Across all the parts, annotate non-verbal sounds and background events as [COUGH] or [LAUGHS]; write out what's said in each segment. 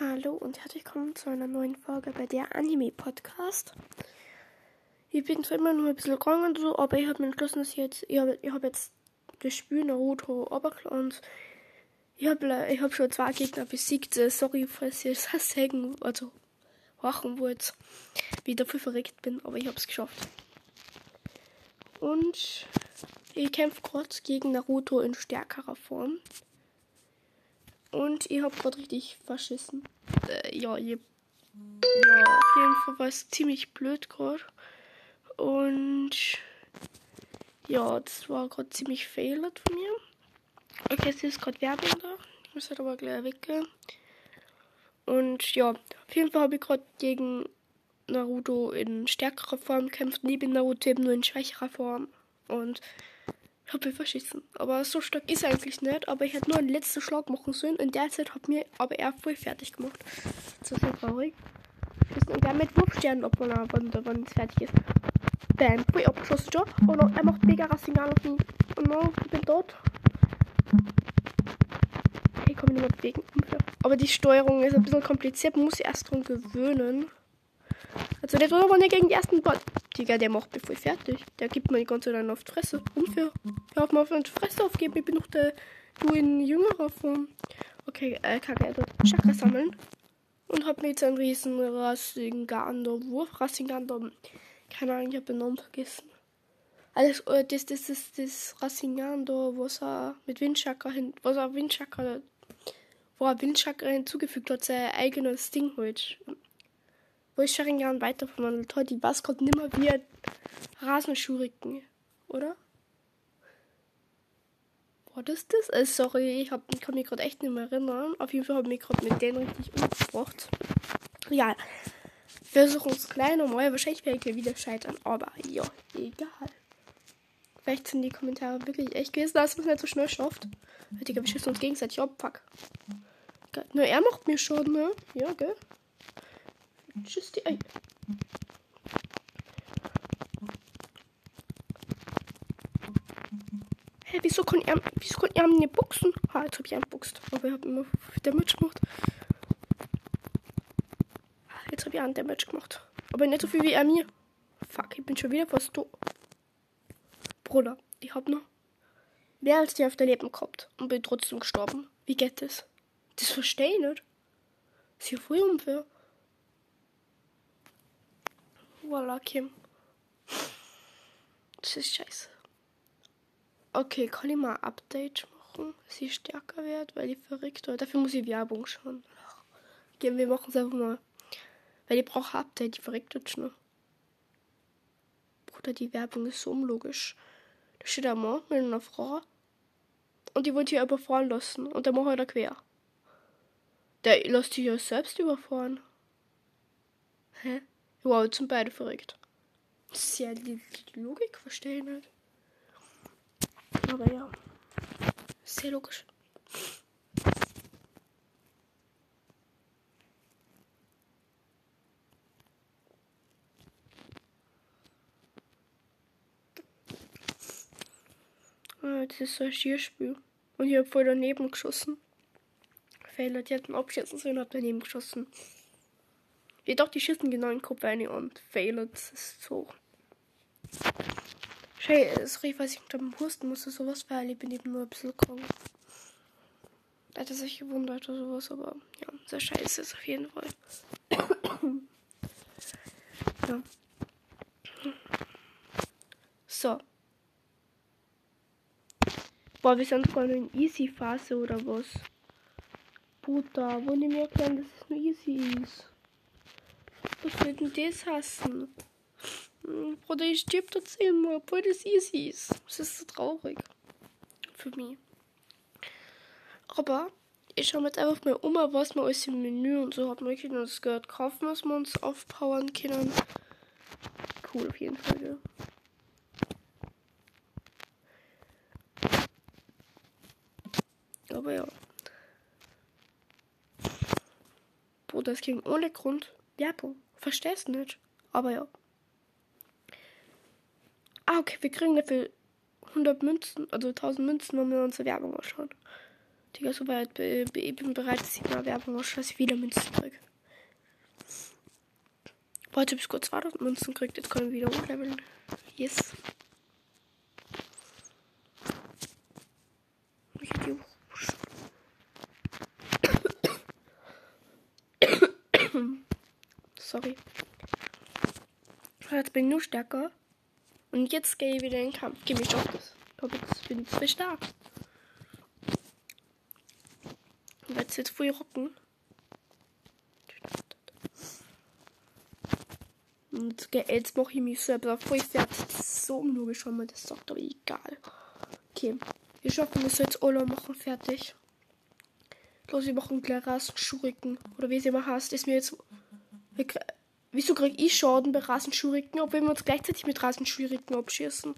Hallo und herzlich willkommen zu einer neuen Folge bei der Anime Podcast. Ich bin zwar immer nur ein bisschen krank und so, aber ich habe mir entschlossen, dass ich jetzt, ich habe hab jetzt das Spiel Naruto und ich habe ich hab schon zwei Gegner besiegt. Äh, Sorry, falls ihr das [LAUGHS] sagen, also machen wollt, wie ich dafür verreckt bin, aber ich habe es geschafft. Und ich kämpfe gerade gegen Naruto in stärkerer Form. Und ich habe gerade richtig verschissen. Äh, ja, ich, ja, auf jeden Fall war es ziemlich blöd gerade. Und ja, das war gerade ziemlich failed von mir. Okay, es ist gerade Werbung da. Ich muss halt aber gleich weggehen. Und ja, auf jeden Fall habe ich gerade gegen Naruto in stärkerer Form gekämpft. Neben Naruto eben nur in schwächerer Form. Und ich habe ihn verschissen. Aber so stark ist er eigentlich nicht. Aber ich hätte nur einen letzten Schlag machen sollen. In der Zeit hat mir aber er voll fertig gemacht. Das ist so traurig. Und wir haben mit Wurfsternen, ob man da, wann es fertig ist. Bam, voll abgeschossen. Oh no, er macht mega Rassignal auf mich. Oh no, ich bin tot. Ich mich nicht mehr. Aber die Steuerung ist ein bisschen kompliziert. Man muss sich erst dran gewöhnen. Also der war nicht gegen die ersten Ball. Digga, der macht mich voll fertig. Der gibt mir die ganze Zeit auf die Fresse. Unfair. Hör auf mal auf die Fresse aufgeben. Ich bin noch der du in jüngerer Form. Okay, äh, kacke, also Chakra sammeln. Und hab mir jetzt einen riesen Rassigander Wurf. Rassigander. Keine Ahnung, ich hab den Namen vergessen. Alles, äh, das, das, das, das Rassigander, was er mit Windchakra hin, was er Windchakra, wo er Windchakra hinzugefügt hat, sein eigenes Ding halt wo ich Sharingan weiter verwandelt hat. Die gerade nimmer wie Rasenschuriken, oder? War das das? Äh, sorry, ich hab, kann mich gerade echt nicht mehr erinnern. Auf jeden Fall habe ich mich gerade mit denen richtig umgebracht. Ja, wir versuchen es klein normal. Wahrscheinlich werde ich wieder scheitern, aber ja, egal. Vielleicht sind die Kommentare wirklich echt gewesen, dass man nicht so schnell schafft. Digga, wir schießen uns gegenseitig ab, fuck. Nur er macht mir schon, ne? Ja, gell? Tschüss, die Ei. Hä, wieso kann er, wieso kann er nicht boxen? Ha, jetzt hab ich einen boxt. Aber ich hab immer Damage gemacht. Jetzt hab ich einen Damage gemacht. Aber nicht so viel wie er mir. Fuck, ich bin schon wieder fast tot. Bruder, ich hab noch mehr als die Hälfte Leben gehabt und bin trotzdem gestorben. Wie geht das? Das verstehe ich nicht. Das ist ja voll unfair. Voila, Kim. Das ist scheiße. Okay, kann ich mal ein Update machen, dass sie stärker wird, weil die verrückt wird. Dafür muss ich Werbung schauen. Okay, wir machen es einfach mal. Weil ich brauche ein Update, die verrückt wird schon. Bruder, die Werbung ist so unlogisch. Steht ein Mann mit einer Frau und die wollte hier überfahren lassen und der macht halt quer. Der lässt sich ja selbst überfahren. Hä? Wow, jetzt sind beide verrückt. Das ist ja die Logik verstehen nicht. Aber ja. Sehr logisch. Das ist so ein Schierspiel. Und ich hab voll daneben geschossen. Fehler, die hätten abschätzen sollen, hab daneben geschossen. Jedoch die schießen genau in Kopf rein und failen. Das ist so. Sorry, falls ich unter dem Husten musste, sowas, weil ich bin eben nur ein bisschen krank. Da hat er sich gewundert oder sowas, aber ja, sehr scheiße ist auf jeden Fall. [COUGHS] ja. So. Boah, wir sind voll in Easy-Phase oder was? Puta, wo die mir erklären, dass es nur easy ist. Was wird denn das hassen? Hm, Bruder, ich stirb da zehnmal, obwohl das easy ist. Das ist so traurig. Für mich. Aber ich schaue jetzt einfach mal um, was wir alles im Menü und so haben. Wir können das gehört kaufen, was wir uns aufpowern können. Cool, auf jeden Fall, ja. Es ging ohne Grund Werbung. Verstehst nicht? Aber ja. Ah, okay, wir kriegen dafür 100 Münzen, also 1000 Münzen, wenn wir unsere Werbung anschauen. Digga, so weit ich bin bereit, dass ich mal Werbung anschaue, dass ich wieder Münzen kriege. Warte, bis kurz 2000 Münzen kriegt, jetzt können wir wieder hochleveln. Yes. Ich hab die hoch- Sorry. Jetzt bin ich nur stärker. Und jetzt gehe ich wieder in den Kampf. Geh mich auf das. Ich jetzt bin ich zu stark. Und jetzt wird voll rocken. Und jetzt mache ich mich selber voll fertig. Das ist so unlogisch, wenn man das sagt, aber egal. Okay. Wir schaffen das jetzt alle machen fertig. Los, wir machen gleich Rasenschuriken. Oder wie es immer heißt, ist mir jetzt. Wieso krieg ich Schaden bei Rasenschuriken, obwohl wir uns gleichzeitig mit Rasenschuriken abschießen?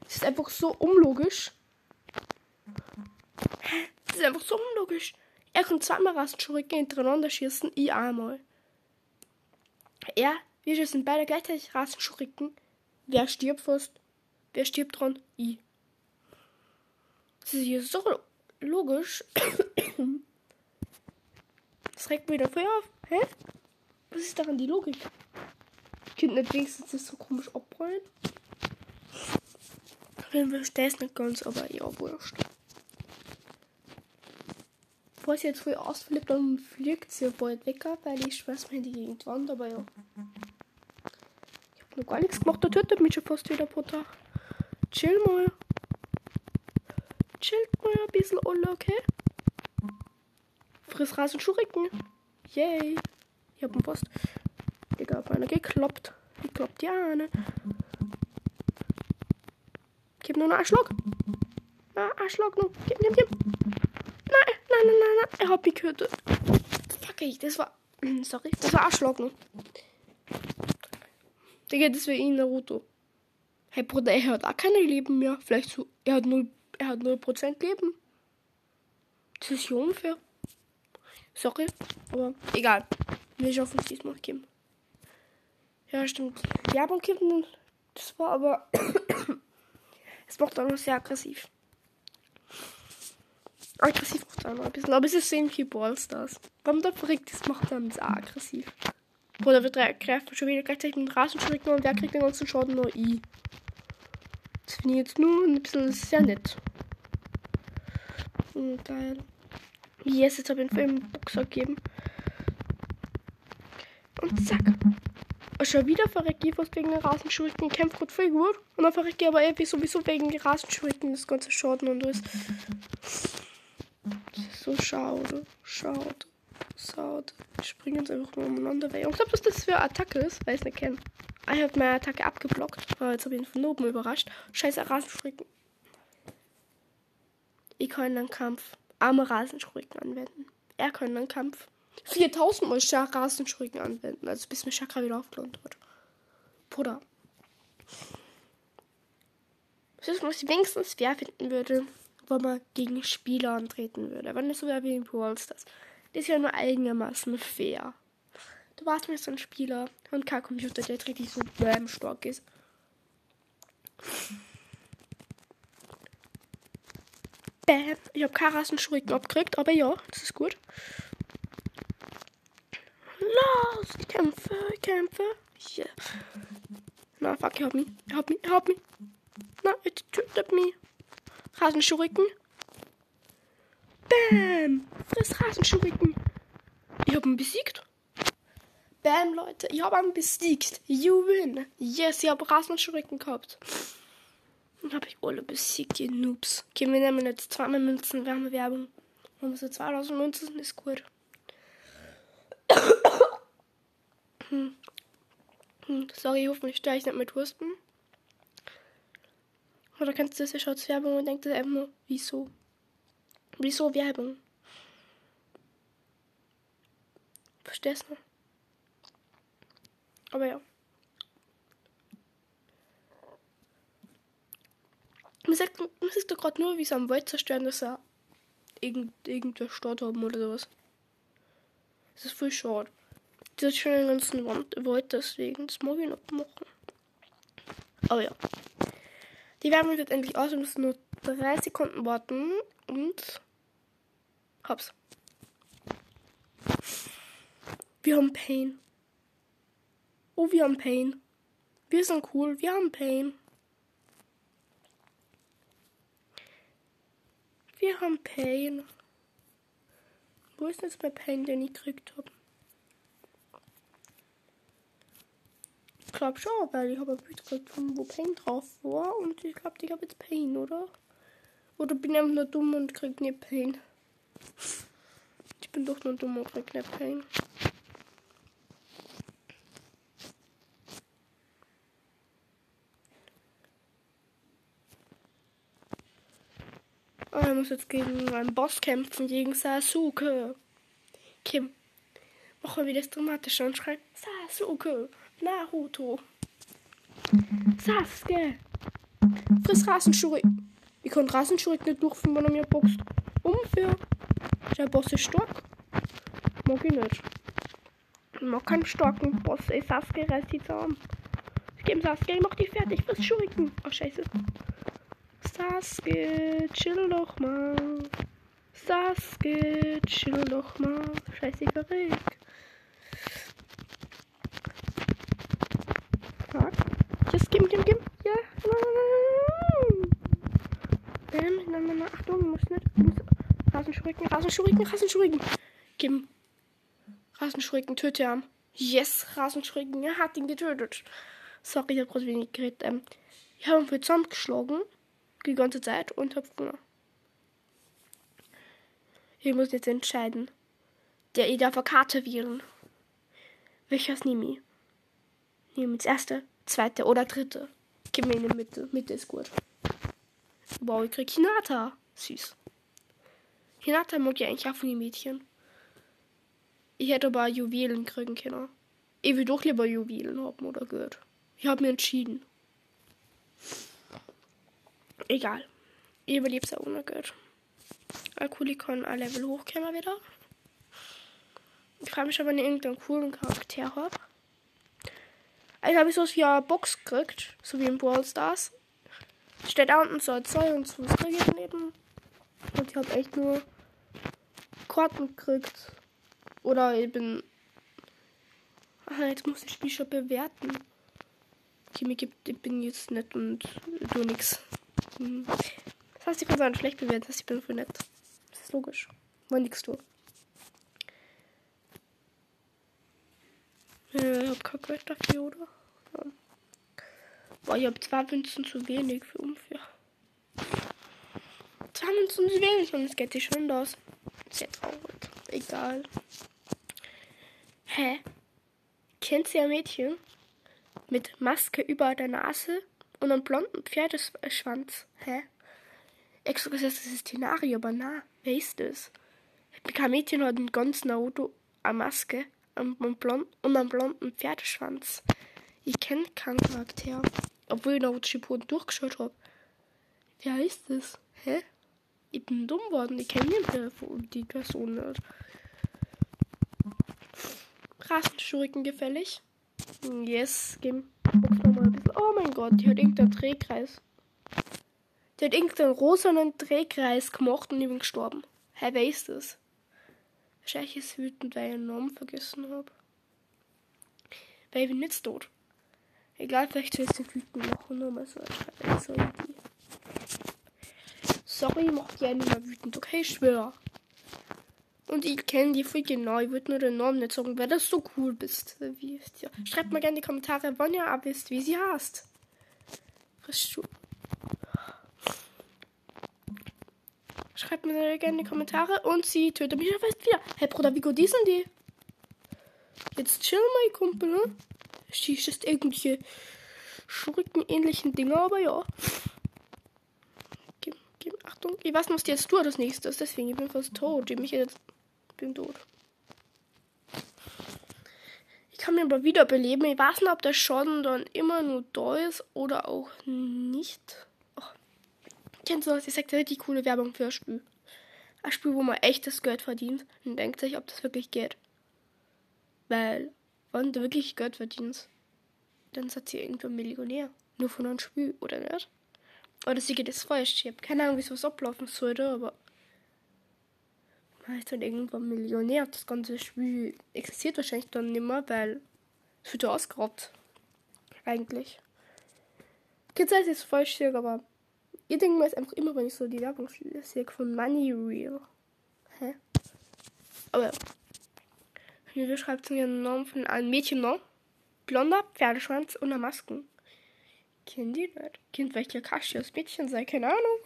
Das ist einfach so unlogisch. Das ist einfach so unlogisch. Er kann zweimal Rasenschuriken hintereinander schießen, ich einmal. Er, wir schießen beide gleichzeitig Rasenschuriken. Wer stirbt fast? Wer stirbt dran? Ich. Das ist hier so logisch. [COUGHS] Das regt mich dafür auf. Hä? Was ist daran die Logik? Kind nicht wenigstens das so komisch abrollen? Ich verstehe es nicht ganz, aber ja, wurscht. Bevor sie jetzt voll ausflippt, dann fliegt sie bald weg, weil ich schmeiß mir in die Gegend Wand, aber ja. Ich hab noch gar nichts gemacht, der tötet mich schon fast wieder pro Tag. Chill mal. Chillt mal ein bisschen, alle, okay? Friss Rasen Schuriken. Yay. Ich hab einen Post. Digga, auf einer gekloppt. Die kloppt die eine. Gib nur einen Schlag. Na, Schlag noch. Gib, gib, gib. Nein, nein, nein, nein, nein. Er hat mich getötet. Fuck ich, das war. [CLEARS THROAT] Sorry, das war Schlag noch. Digga, das wäre ihn Naruto. Hey Bruder, er hat auch keine Leben mehr. Vielleicht so. Er hat 0%, er hat 0% Leben. Das ist ja unfair. Sorry, aber egal. Wir schaffen es diesmal, Kim. Ja, stimmt. Werbung kippen, das war aber. [COUGHS] es macht auch noch sehr aggressiv. Aggressiv macht auch noch ein bisschen, aber es ist ähnlich wie Ballstars. Warum der verrückt ist, macht dann auch aggressiv. Bruder, wir drei greifen schon wieder gleichzeitig mit dem Rasenschrecken und wer kriegt den ganzen Schaden? Nur ich. Das finde ich jetzt nur ein bisschen sehr nett. Hm, geil. Yes, jetzt habe ich einen Film Boxer gegeben. Und zack. Und schon wieder verrecke ich fast wegen den Rasenschuriken. Ich kämpfe gerade voll gut. Und dann verrecke ich aber irgendwie sowieso wegen den Rasenschuriken das ganze Schaden und alles. Das ist so schade. Schade. Schade. Wir springen jetzt einfach nur umeinander weg. Und ich glaube, dass das für Attacke ist, weil ich es nicht kenne. Ah, Ich habe meine Attacke abgeblockt. Aber jetzt habe ich ihn von oben überrascht. Scheiße, Rasenschuriken. Ich kann einen Kampf arme Rasenschuriken anwenden. Er kann einen Kampf 4000 Mal Scha- Rasenschuriken anwenden. Also bis mir Chakra wieder aufgelohnt wird. Bruder. Das ist, was ich wenigstens fair finden würde, wenn man gegen Spieler antreten würde. Wenn das so wäre wie in Brawl Stars. Das ist ja nur einigermaßen fair. Du warst mir so ein Spieler und kein Computer, der richtig so bam stark ist. Bam. Ich habe keine Rassenschuriken abgekriegt, aber ja, das ist gut. Ich kämpfe, ich kämpfe. Yeah. Na, fuck, hat mich, er hat mich, er hat mich. Na, jetzt tötet mich. Rasenschuriken. Bam. Friss Rasenschuriken. Ich habe ihn besiegt. Bam, Leute, ich habe ihn besiegt. You win. Yes, ich habe Rasenschuriken gehabt. Dann habe ich alle besiegt, ihr Noobs. Okay, wir nehmen jetzt zweimal Münzen, wir haben Werbung. Wenn wir so 2000 Münzen ist gut. Hm. Hm, sorry, hoffentlich störe ich nicht mit Husten. Oder kennst du das schon als Werbung und denkst dir einfach nur, wieso? Wieso Werbung? Verstehst du? Aber ja. Man sagt, man sieht doch gerade nur, wie sie am Wald zerstören, dass er irgend, irgendwer Start haben oder sowas. Das ist voll schade. Das ist schon den ganzen Wand, Wald deswegen. Das mag ich noch machen. Aber ja. Die Werbung wird endlich aus. Wir müssen nur drei Sekunden warten. Und. Hab's. Wir haben Pain. Oh, wir haben Pain. Wir sind cool. Wir haben Pain. Wir haben Pain. Wo ist jetzt mein Pain, den ich gekriegt habe? Ich glaube schon, weil ich habe ein Bild gekriegt, wo Pain drauf war. Und ich glaube, ich habe jetzt Pain, oder? Oder bin ich einfach nur dumm und krieg nicht Pain? Ich bin doch nur dumm und krieg nicht Pain. Oh, er muss jetzt gegen einen Boss kämpfen, gegen Sasuke. Kim, mach mal wieder das Dramatische und schreib Sasuke, Naruto. Sasuke. Friss Rasenschuhe. Ich kann Rasenschuhe nicht durchführen, wenn er mir boxt. Unfair. Der Boss ist stark. Mag ich nicht. Ich mag keinen starken Boss. Ey, Sasuke reißt die zusammen. Ich gebe Sasuke, ich mach die fertig. Friss Schuriken. Oh, scheiße. Sasuke, chill doch mal. Sasuke, chill doch mal. Scheiße, ich verreck. Fuck. Just gib, gib, gib. Ja. Bam, nein, nein, nein. Achtung, du musst nicht. Du musst Rasenschuriken, Rasenschuriken. Gib. Rasenschuriken, töte ihn. Yes, Rasenschuriken, er hat ihn getötet. Sorry, ich hab gerade wenig geredet. Ähm, ich habe ihn für zusammengeschlagen die ganze Zeit und hab Hunger. Ich muss jetzt entscheiden. Der ich darf eine Karte wählen. Welches nehme ich? Nehme ich das erste, zweite oder dritte? Gib mir in die Mitte. Mitte ist gut. Wow, ich krieg Hinata. Süß. Hinata mag ja eigentlich auch von den Mädchen. Ich hätte aber Juwelen kriegen können. Ich will doch lieber Juwelen haben oder gehört. Ich habe mir entschieden. Egal. Ich überlebe es auch ohne Geld. Alkoholikon ein Level hochkommen wieder. Ich frage mich, ob ich irgendeinen coolen Charakter habe. Also habe ich sowas wie eine Box gekriegt, so wie in Brawl Stars. Steht da unten so ein Zeug und so ich daneben. Und ich habe echt nur Karten gekriegt. Oder bin. Ah, jetzt muss ich Spiel schon bewerten. Die mir gibt, ich bin jetzt nett und du nix. Hm. Das heißt, ich kann sagen, schlecht bewerten, das heißt, ich bin für nett. Das ist logisch. War nix du. Ich hab kein Geld dafür, oder? Ja. Boah, ich hab zwei Münzen zu wenig für unfair. Zwei Münzen zu wenig es geht sich schon aus. Sehr traurig. Egal. Hä? Kennt ihr ein Mädchen? Mit Maske über der Nase und einem blonden Pferdeschwanz. Hä? Extra gesagt, das ist Tenario, aber na, wer ist das? Kein Mädchen hat ein ganz Auto, eine Maske und einen, blond, und einen blonden Pferdeschwanz. Ich kenne keinen Charakter, obwohl ich noch Shippuden durchgeschaut habe. Wer ist das? Hä? Ich bin dumm worden, ich kenne die Person nicht. Rassenschuriken gefällig? Yes, gehen noch mal ein bisschen. Oh mein Gott, die hat irgendeinen Drehkreis. Die hat irgendeinen rosanen Drehkreis gemacht und ich bin gestorben. Hä, hey, wer ist das? Wahrscheinlich ist wütend, weil ich einen Namen vergessen habe. Weil ich bin jetzt tot. Egal, vielleicht will ich sie wütend machen, nur mal so als Idee. Sorry, ich mach die nicht mehr wütend, okay, ich schwör. Und ich kenne die voll genau. Ich würde nur den Namen nicht sagen, weil du so cool bist. Wie ja. Schreibt mal gerne in die Kommentare, wann ihr wisst, wie sie heißt. Schreibt mir gerne in die Kommentare und sie tötet mich fast wieder. Hey Bruder, wie gut sind die? Jetzt chill mal, Kumpel, ne? Schießt irgendwelche Schurken-ähnlichen Dinger, aber ja. Achtung, was die jetzt tun das nächste deswegen ich bin fast tot. Ich bin tot. Ich kann mich aber wiederbeleben. Ich weiß nicht, ob der Schaden dann immer nur da ist oder auch nicht. Oh. Kennst du das? Ich sag dir richtig coole Werbung für ein Spiel. Ein Spiel, wo man echtes Geld verdient und denkt sich, ob das wirklich geht. Weil, wenn du wirklich Geld verdienst, dann seid ihr irgendwann Millionär. Nur von einem Spiel, oder nicht? Oder sie geht es falsch. Ich habe keine Ahnung, wie sowas ablaufen sollte, aber man ist dann irgendwann Millionär. Das ganze Spiel existiert wahrscheinlich dann nicht mehr, weil es wird ja ausgeraubt. Eigentlich. Ich es falsch sehe, aber ich denke mir jetzt einfach immer, wenn ich so die Werbung sehe von Money Real. Hä? Aber hier schreibt es den Namen von einem Mädchen noch. Blonder Pferdeschwanz und eine Masken. Kennen die nicht? Kind welcher Kaschios Mädchen sei, keine Ahnung.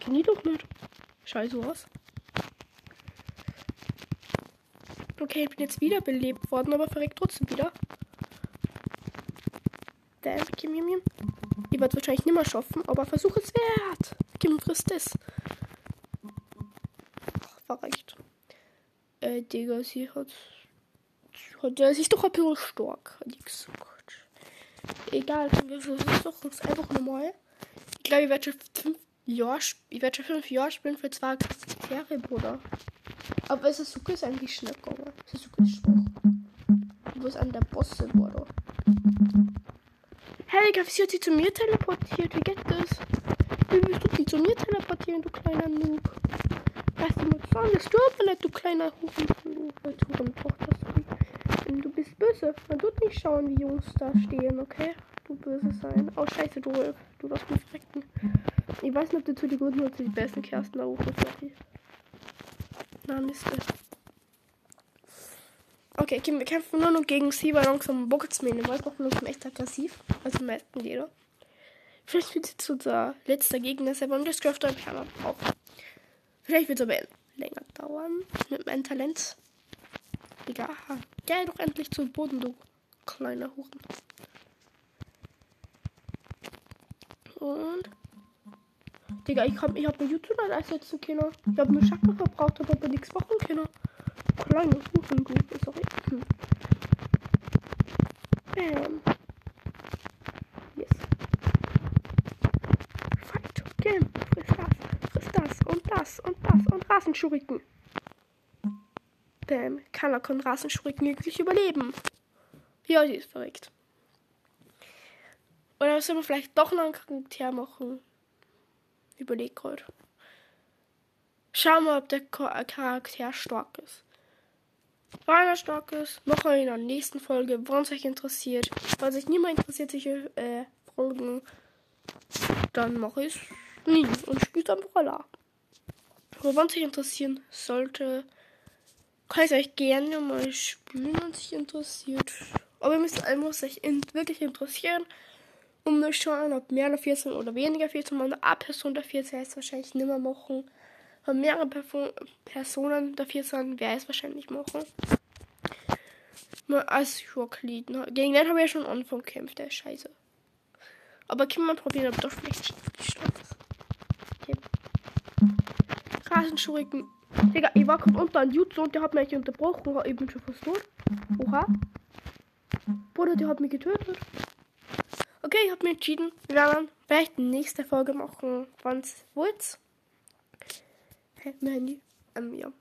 Kennen die doch nicht. Scheiße aus. Okay, ich bin jetzt wieder belebt worden, aber verreckt trotzdem wieder. Damn, Kim, Kim, Kim. Ich werde wahrscheinlich nicht mehr schaffen, aber versuch es wert. Kim frisst es. Ach, verreicht. Äh, Digga, sie hat. hat ja, sie ist doch ein bisschen stark, hat ich gesagt. Egal, wir versuchen es einfach nochmal. Ich glaube, ich werde schon fünf Jahre, ich werde schon fünf Jahre spielen für zwei Charaktere, Bruder. Aber Sasuke ist eigentlich schnell gegangen. Sasuke ist schwach. Wo ist an der Bosse, Bruder? Hey, wie hat sie zu mir teleportiert? Wie geht das? Wie willst du die zu mir teleportieren, du kleiner Noob? Lass dir mal sagen, das du aber nicht, du kleiner Hurentochter. Du bist böse. Man tut nicht schauen, wie Jungs da stehen, okay? Du böse sein. Oh, scheiße, du, du darfst mich frecken. Ich weiß nicht, ob du zu die guten oder zu die besten Kersten da rufen, sorry. Na, Mist. Okay, okay, wir kämpfen nur noch gegen mir in den Wald, wir noch echt aggressiv. Also meisten jeder. Vielleicht wird es unser letzter Gegner sein, und das Crafter brauchen. Vielleicht wird es aber länger dauern mit meinem Talent. Digga, geh doch endlich zum Boden, du kleiner Huren. Und. Digga, ich hab, ich hab mir YouTuber einsetzen können. Ich hab mir Schacke verbraucht, aber nichts machen können. Kleine Hurengruppe, sorry. Hm. Bam. Yes. Fight. Game. Friss das. Friss das und das und das und Rasenschuriken. Bam. Kann Rasenschuriken wirklich überleben. Ja, die ist verrückt. Oder sollen wir vielleicht doch noch einen Charakter machen? Überleg gerade. Schauen wir, ob der Charakter stark ist. Wenn er stark ist, machen wir in der nächsten Folge, wenn es euch interessiert. Falls sich niemand interessiert, solche äh, Folgen, dann mache ich es nie und spiele dann Brawler. Aber wenn es euch interessieren sollte, kann ich euch gerne mal spielen, wenn es euch interessiert. Aber ihr müsst, muss euch in, wirklich interessieren um zu schauen, ob mehr dafür sind oder weniger dafür sind. Wenn eine Person dafür ist, werde ich es wahrscheinlich nicht mehr machen. Wenn mehrere Perf Personen sind, werde ich es wahrscheinlich machen. Mal als Rocklied. Ne? Gegen den habe ich ja schon Anfang gekämpft, der ist scheiße. Aber kann man probieren, ob das vielleicht stark ist. Okay. Rasenschuriken. Digga, ich war gerade unter einem Jutsu und der hat mich unterbrochen. War eben schon fast tot. Oha. Bruder, der hat mich getötet. Okay, ich habe mir entschieden, wir werden vielleicht die nächste Folge machen, wann es wollt. Hey, mein Handy. Ähm, ja.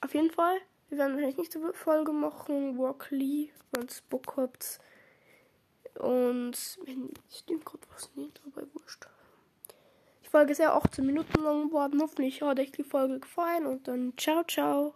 Auf jeden Fall, wir werden nicht eine Folge machen, Walkley, wenn es Bock habt. Und wenn stimmt gerade was nicht, aber wurscht. Folge ist ja 18 Minuten lang geworden. Hoffentlich hat euch die Folge gefallen und dann ciao, ciao.